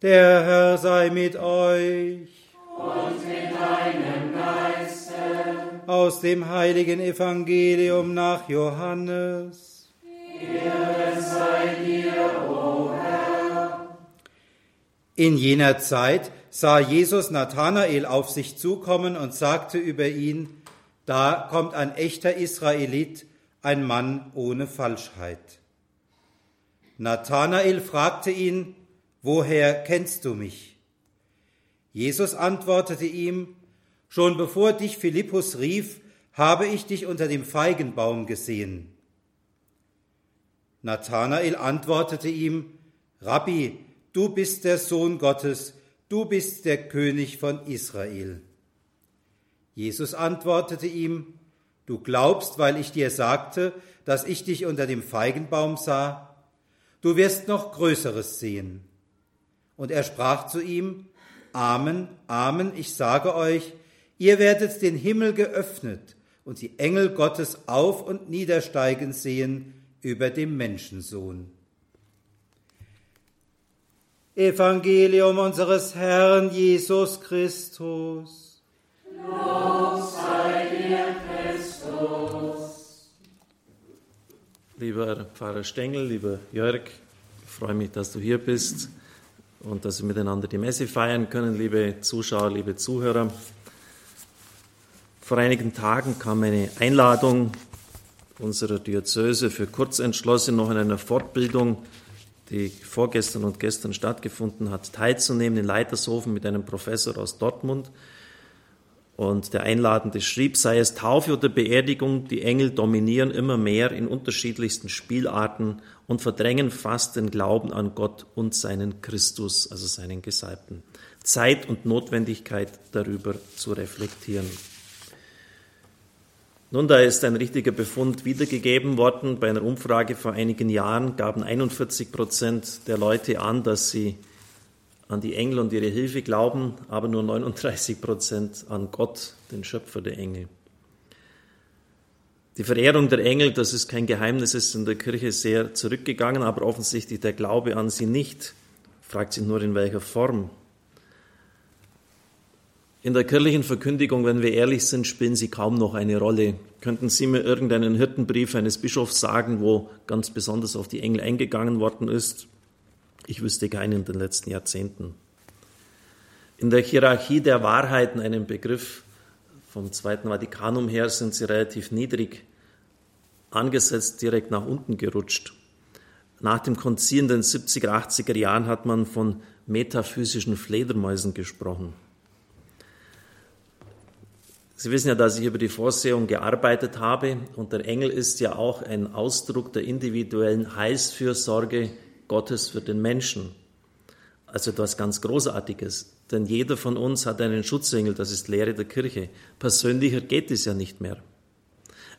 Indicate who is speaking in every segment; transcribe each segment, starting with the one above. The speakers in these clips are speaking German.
Speaker 1: Der Herr sei mit euch.
Speaker 2: Und mit deinem Geiste.
Speaker 1: Aus dem heiligen Evangelium nach Johannes.
Speaker 2: Ehre sei dir, o Herr.
Speaker 1: In jener Zeit sah Jesus Nathanael auf sich zukommen und sagte über ihn, da kommt ein echter Israelit, ein Mann ohne Falschheit. Nathanael fragte ihn, woher kennst du mich? Jesus antwortete ihm, schon bevor dich Philippus rief, habe ich dich unter dem Feigenbaum gesehen. Nathanael antwortete ihm, Rabbi, du bist der Sohn Gottes, du bist der König von Israel. Jesus antwortete ihm, Du glaubst, weil ich dir sagte, dass ich dich unter dem Feigenbaum sah? Du wirst noch Größeres sehen. Und er sprach zu ihm, Amen, Amen, ich sage euch, ihr werdet den Himmel geöffnet und die Engel Gottes auf und niedersteigen sehen über dem Menschensohn. Evangelium unseres Herrn Jesus Christus.
Speaker 2: Lob sei dir, Christus.
Speaker 3: Lieber Pfarrer Stengel, lieber Jörg, ich freue mich, dass du hier bist und dass wir miteinander die Messe feiern können, liebe Zuschauer, liebe Zuhörer. Vor einigen Tagen kam eine Einladung unserer Diözese für Kurzentschlossene noch in einer Fortbildung, die vorgestern und gestern stattgefunden hat, teilzunehmen in Leitershofen mit einem Professor aus Dortmund. Und der Einladende schrieb, sei es Taufe oder Beerdigung, die Engel dominieren immer mehr in unterschiedlichsten Spielarten und verdrängen fast den Glauben an Gott und seinen Christus, also seinen Gesalbten. Zeit und Notwendigkeit darüber zu reflektieren. Nun, da ist ein richtiger Befund wiedergegeben worden. Bei einer Umfrage vor einigen Jahren gaben 41 Prozent der Leute an, dass sie an die Engel und ihre Hilfe glauben, aber nur 39 Prozent an Gott, den Schöpfer der Engel. Die Verehrung der Engel, das ist kein Geheimnis, ist in der Kirche sehr zurückgegangen, aber offensichtlich der Glaube an sie nicht. Fragt sich nur in welcher Form. In der kirchlichen Verkündigung, wenn wir ehrlich sind, spielen sie kaum noch eine Rolle. Könnten Sie mir irgendeinen Hirtenbrief eines Bischofs sagen, wo ganz besonders auf die Engel eingegangen worden ist? Ich wüsste keinen in den letzten Jahrzehnten. In der Hierarchie der Wahrheiten, einem Begriff vom Zweiten Vatikanum her, sind sie relativ niedrig angesetzt, direkt nach unten gerutscht. Nach dem Konzil in den 70er, 80er Jahren hat man von metaphysischen Fledermäusen gesprochen. Sie wissen ja, dass ich über die Vorsehung gearbeitet habe und der Engel ist ja auch ein Ausdruck der individuellen Heilsfürsorge Gottes für den Menschen. Also etwas ganz Großartiges. Denn jeder von uns hat einen Schutzengel, das ist Lehre der Kirche. Persönlicher geht es ja nicht mehr.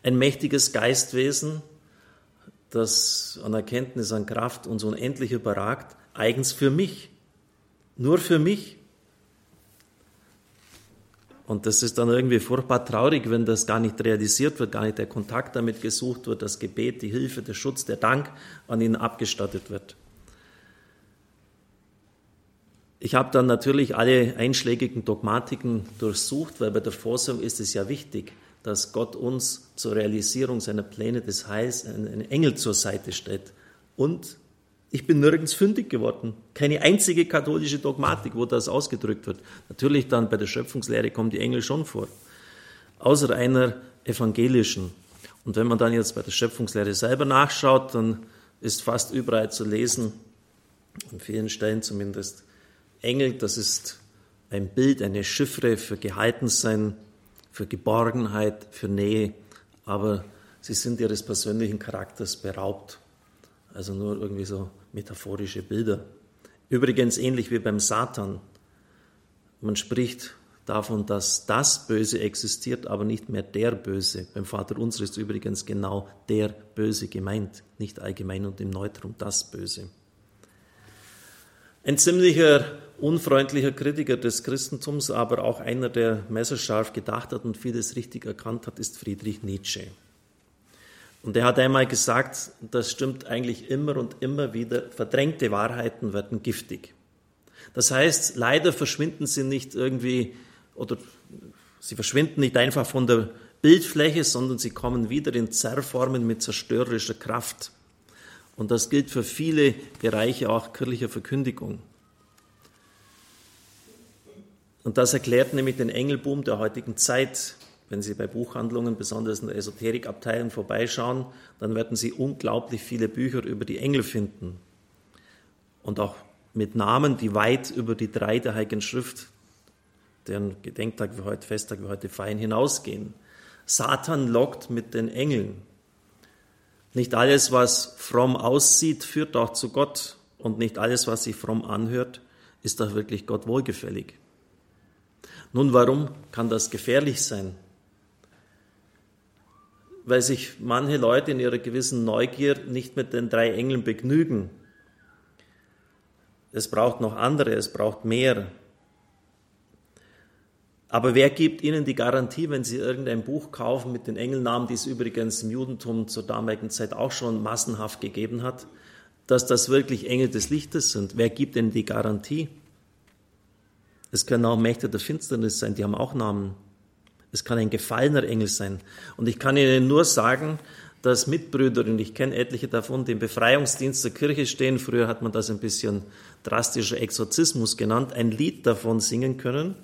Speaker 3: Ein mächtiges Geistwesen, das an Erkenntnis, an Kraft uns unendlich überragt, eigens für mich. Nur für mich. Und das ist dann irgendwie furchtbar traurig, wenn das gar nicht realisiert wird, gar nicht der Kontakt damit gesucht wird, das Gebet, die Hilfe, der Schutz, der Dank an ihnen abgestattet wird. Ich habe dann natürlich alle einschlägigen Dogmatiken durchsucht, weil bei der Vorsehung ist es ja wichtig, dass Gott uns zur Realisierung seiner Pläne des Heils einen Engel zur Seite stellt. Und ich bin nirgends fündig geworden. Keine einzige katholische Dogmatik, wo das ausgedrückt wird. Natürlich dann bei der Schöpfungslehre kommen die Engel schon vor. Außer einer evangelischen. Und wenn man dann jetzt bei der Schöpfungslehre selber nachschaut, dann ist fast überall zu lesen, an vielen Stellen zumindest, Engel, das ist ein Bild, eine Chiffre für Gehaltensein, für Geborgenheit, für Nähe, aber sie sind ihres persönlichen Charakters beraubt. Also nur irgendwie so metaphorische Bilder. Übrigens ähnlich wie beim Satan. Man spricht davon, dass das Böse existiert, aber nicht mehr der Böse. Beim Vater unser ist übrigens genau der Böse gemeint, nicht allgemein und im Neutrum das Böse. Ein ziemlicher unfreundlicher Kritiker des Christentums, aber auch einer, der messerscharf gedacht hat und vieles richtig erkannt hat, ist Friedrich Nietzsche. Und er hat einmal gesagt, das stimmt eigentlich immer und immer wieder, verdrängte Wahrheiten werden giftig. Das heißt, leider verschwinden sie nicht irgendwie oder sie verschwinden nicht einfach von der Bildfläche, sondern sie kommen wieder in Zerrformen mit zerstörerischer Kraft. Und das gilt für viele Bereiche auch kirchlicher Verkündigung. Und das erklärt nämlich den Engelboom der heutigen Zeit. Wenn Sie bei Buchhandlungen, besonders in der Esoterikabteilung, vorbeischauen, dann werden Sie unglaublich viele Bücher über die Engel finden. Und auch mit Namen, die weit über die drei der Heiligen Schrift, deren Gedenktag wir heute, Festtag wir heute feiern, hinausgehen. Satan lockt mit den Engeln. Nicht alles, was fromm aussieht, führt auch zu Gott. Und nicht alles, was sich fromm anhört, ist auch wirklich Gott wohlgefällig. Nun, warum kann das gefährlich sein? Weil sich manche Leute in ihrer gewissen Neugier nicht mit den drei Engeln begnügen. Es braucht noch andere, es braucht mehr. Aber wer gibt Ihnen die Garantie, wenn Sie irgendein Buch kaufen mit den Engelnamen, die es übrigens im Judentum zur damaligen Zeit auch schon massenhaft gegeben hat, dass das wirklich Engel des Lichtes sind? Wer gibt Ihnen die Garantie? Es können auch Mächte der Finsternis sein, die haben auch Namen. Es kann ein gefallener Engel sein. Und ich kann Ihnen nur sagen, dass Mitbrüder, und ich kenne etliche davon, die im Befreiungsdienst der Kirche stehen, früher hat man das ein bisschen drastischer Exorzismus genannt, ein Lied davon singen können,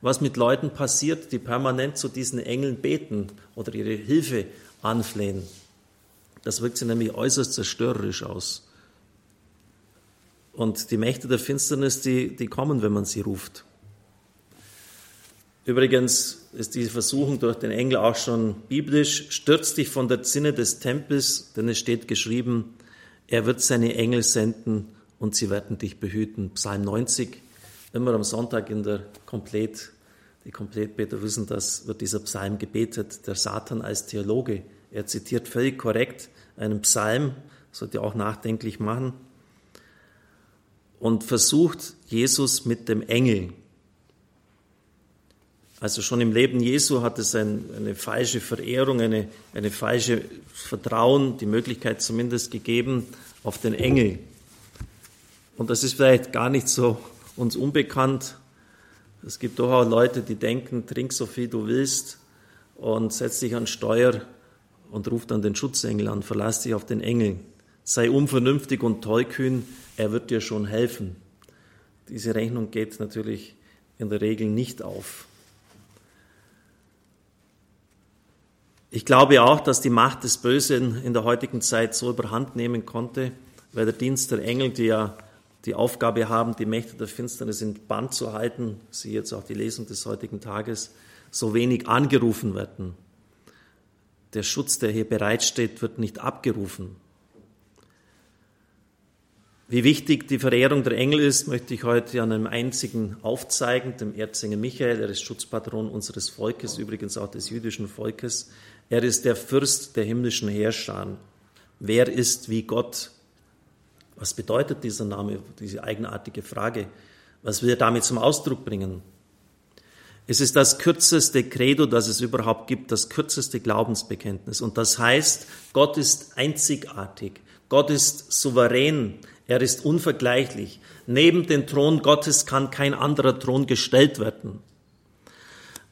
Speaker 3: was mit Leuten passiert, die permanent zu diesen Engeln beten oder ihre Hilfe anflehen. Das wirkt sich nämlich äußerst zerstörerisch aus. Und die Mächte der Finsternis, die, die kommen, wenn man sie ruft. Übrigens ist diese Versuchung durch den Engel auch schon biblisch. Stürz dich von der Zinne des Tempels, denn es steht geschrieben, er wird seine Engel senden und sie werden dich behüten. Psalm 90, immer am Sonntag in der Komplett, die Komplettbeter wissen das, wird dieser Psalm gebetet, der Satan als Theologe. Er zitiert völlig korrekt einen Psalm, sollte auch nachdenklich machen und versucht Jesus mit dem Engel. Also schon im Leben Jesu hat es ein, eine falsche Verehrung, eine, eine falsche Vertrauen, die Möglichkeit zumindest gegeben auf den Engel. Und das ist vielleicht gar nicht so uns unbekannt. Es gibt doch auch Leute, die denken, trink so viel du willst und setz dich an Steuer und ruf dann den Schutzengel an, verlass dich auf den Engel. Sei unvernünftig und tollkühn, er wird dir schon helfen. Diese Rechnung geht natürlich in der Regel nicht auf. Ich glaube auch, dass die Macht des Bösen in der heutigen Zeit so überhand nehmen konnte, weil der Dienst der Engel, die ja die Aufgabe haben, die Mächte der Finsternis in Band zu halten, sie jetzt auch die Lesung des heutigen Tages, so wenig angerufen werden. Der Schutz, der hier bereitsteht, wird nicht abgerufen. Wie wichtig die Verehrung der Engel ist, möchte ich heute an einem einzigen aufzeigen, dem Erzengel Michael. Er ist Schutzpatron unseres Volkes, übrigens auch des jüdischen Volkes. Er ist der Fürst der himmlischen Herrscher. Wer ist wie Gott? Was bedeutet dieser Name, diese eigenartige Frage? Was will er damit zum Ausdruck bringen? Es ist das kürzeste Credo, das es überhaupt gibt, das kürzeste Glaubensbekenntnis. Und das heißt, Gott ist einzigartig. Gott ist souverän. Er ist unvergleichlich. Neben den Thron Gottes kann kein anderer Thron gestellt werden.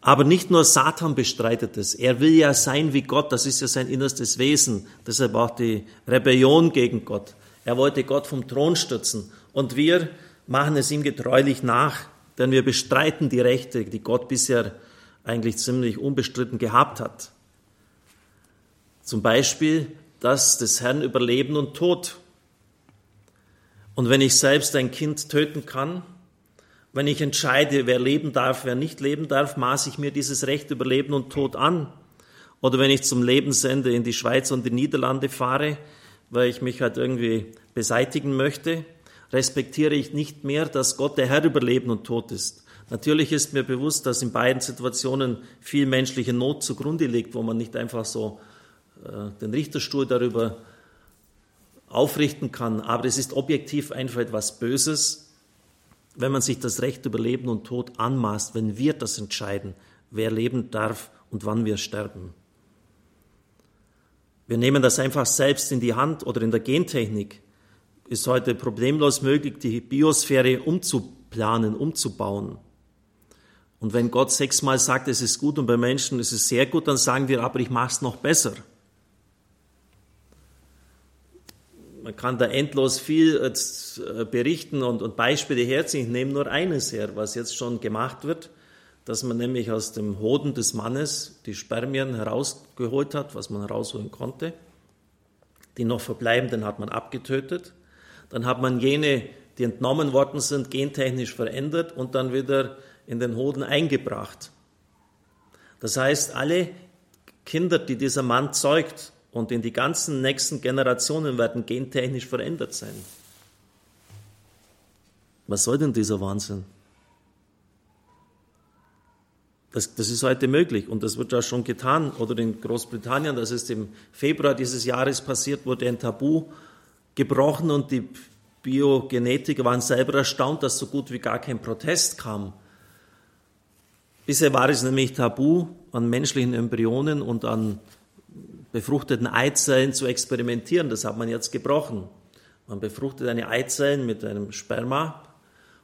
Speaker 3: Aber nicht nur Satan bestreitet es. Er will ja sein wie Gott. Das ist ja sein innerstes Wesen. Deshalb auch die Rebellion gegen Gott. Er wollte Gott vom Thron stürzen. Und wir machen es ihm getreulich nach, denn wir bestreiten die Rechte, die Gott bisher eigentlich ziemlich unbestritten gehabt hat. Zum Beispiel das des Herrn über Leben und Tod. Und wenn ich selbst ein Kind töten kann, wenn ich entscheide, wer leben darf, wer nicht leben darf, maße ich mir dieses Recht über Leben und Tod an. Oder wenn ich zum Lebensende in die Schweiz und die Niederlande fahre, weil ich mich halt irgendwie beseitigen möchte, respektiere ich nicht mehr, dass Gott der Herr über Leben und Tod ist. Natürlich ist mir bewusst, dass in beiden Situationen viel menschliche Not zugrunde liegt, wo man nicht einfach so äh, den Richterstuhl darüber aufrichten kann. Aber es ist objektiv einfach etwas Böses, wenn man sich das Recht über Leben und Tod anmaßt, wenn wir das entscheiden, wer leben darf und wann wir sterben. Wir nehmen das einfach selbst in die Hand oder in der Gentechnik ist heute problemlos möglich, die Biosphäre umzu, planen, umzubauen. Und wenn Gott sechsmal sagt, es ist gut und bei Menschen ist es sehr gut, dann sagen wir, aber ich mache es noch besser. Man kann da endlos viel äh, berichten und, und Beispiele herziehen. Ich nehme nur eines her, was jetzt schon gemacht wird, dass man nämlich aus dem Hoden des Mannes die Spermien herausgeholt hat, was man herausholen konnte. Die noch verbleibenden hat man abgetötet. Dann hat man jene, die entnommen worden sind, gentechnisch verändert und dann wieder in den Hoden eingebracht. Das heißt, alle Kinder, die dieser Mann zeugt und in die ganzen nächsten Generationen werden gentechnisch verändert sein. Was soll denn dieser Wahnsinn? Das, das, ist heute möglich und das wird ja schon getan. Oder in Großbritannien, das ist im Februar dieses Jahres passiert, wurde ein Tabu gebrochen und die Biogenetiker waren selber erstaunt, dass so gut wie gar kein Protest kam Bisher war es nämlich tabu, an menschlichen Embryonen und an befruchteten Eizellen zu experimentieren. Das hat man jetzt gebrochen. Man befruchtet eine Eizellen mit einem Sperma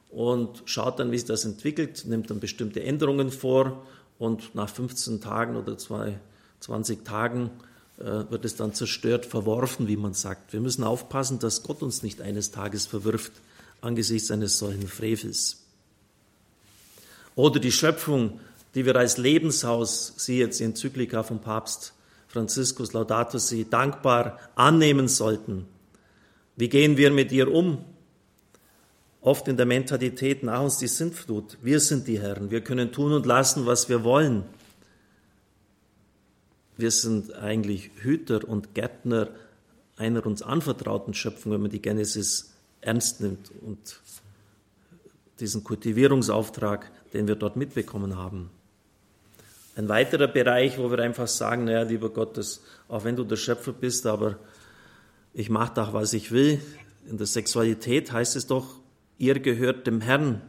Speaker 3: und schaut dann, wie sich das entwickelt, nimmt dann bestimmte Änderungen vor und nach 15 Tagen oder 20 Tagen äh, wird es dann zerstört, verworfen, wie man sagt. Wir müssen aufpassen, dass Gott uns nicht eines Tages verwirft angesichts eines solchen Frevels. Oder die Schöpfung, die wir als Lebenshaus, sie jetzt die Enzyklika vom Papst Franziskus Laudato Si, dankbar annehmen sollten. Wie gehen wir mit ihr um? Oft in der Mentalität nach uns die Sintflut. Wir sind die Herren. Wir können tun und lassen, was wir wollen. Wir sind eigentlich Hüter und Gärtner einer uns anvertrauten Schöpfung, wenn man die Genesis ernst nimmt und diesen Kultivierungsauftrag den wir dort mitbekommen haben. Ein weiterer Bereich, wo wir einfach sagen, naja, lieber Gott, das, auch wenn du der Schöpfer bist, aber ich mache doch, was ich will. In der Sexualität heißt es doch, ihr gehört dem Herrn.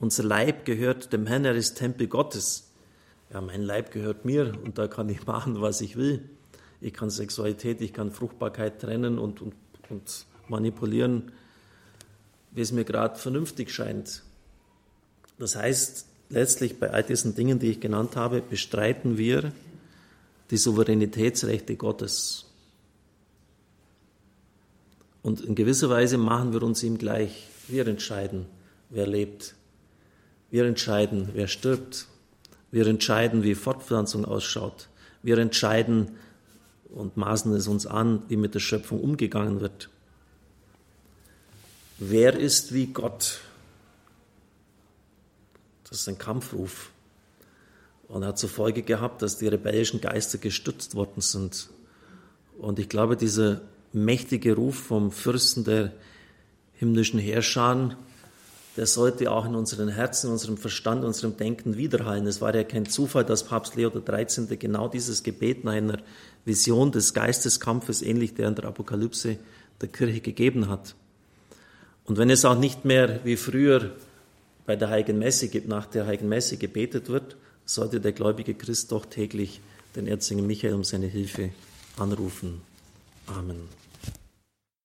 Speaker 3: Unser Leib gehört dem Herrn, er ist Tempel Gottes. Ja, mein Leib gehört mir und da kann ich machen, was ich will. Ich kann Sexualität, ich kann Fruchtbarkeit trennen und, und, und manipulieren, wie es mir gerade vernünftig scheint. Das heißt, letztlich bei all diesen Dingen, die ich genannt habe, bestreiten wir die Souveränitätsrechte Gottes. Und in gewisser Weise machen wir uns ihm gleich. Wir entscheiden, wer lebt. Wir entscheiden, wer stirbt. Wir entscheiden, wie Fortpflanzung ausschaut. Wir entscheiden und maßen es uns an, wie mit der Schöpfung umgegangen wird. Wer ist wie Gott? Das ist ein Kampfruf. Und er hat zur Folge gehabt, dass die rebellischen Geister gestützt worden sind. Und ich glaube, dieser mächtige Ruf vom Fürsten der himmlischen Herrscher, der sollte auch in unseren Herzen, unserem Verstand, unserem Denken widerhallen. Es war ja kein Zufall, dass Papst Leo XIII. genau dieses Gebet nach einer Vision des Geisteskampfes, ähnlich der in der Apokalypse der Kirche gegeben hat. Und wenn es auch nicht mehr wie früher bei der Heiligen Messe, nach der Heiligen Messe gebetet wird, sollte der gläubige Christ doch täglich den Erzengel Michael um seine Hilfe anrufen. Amen.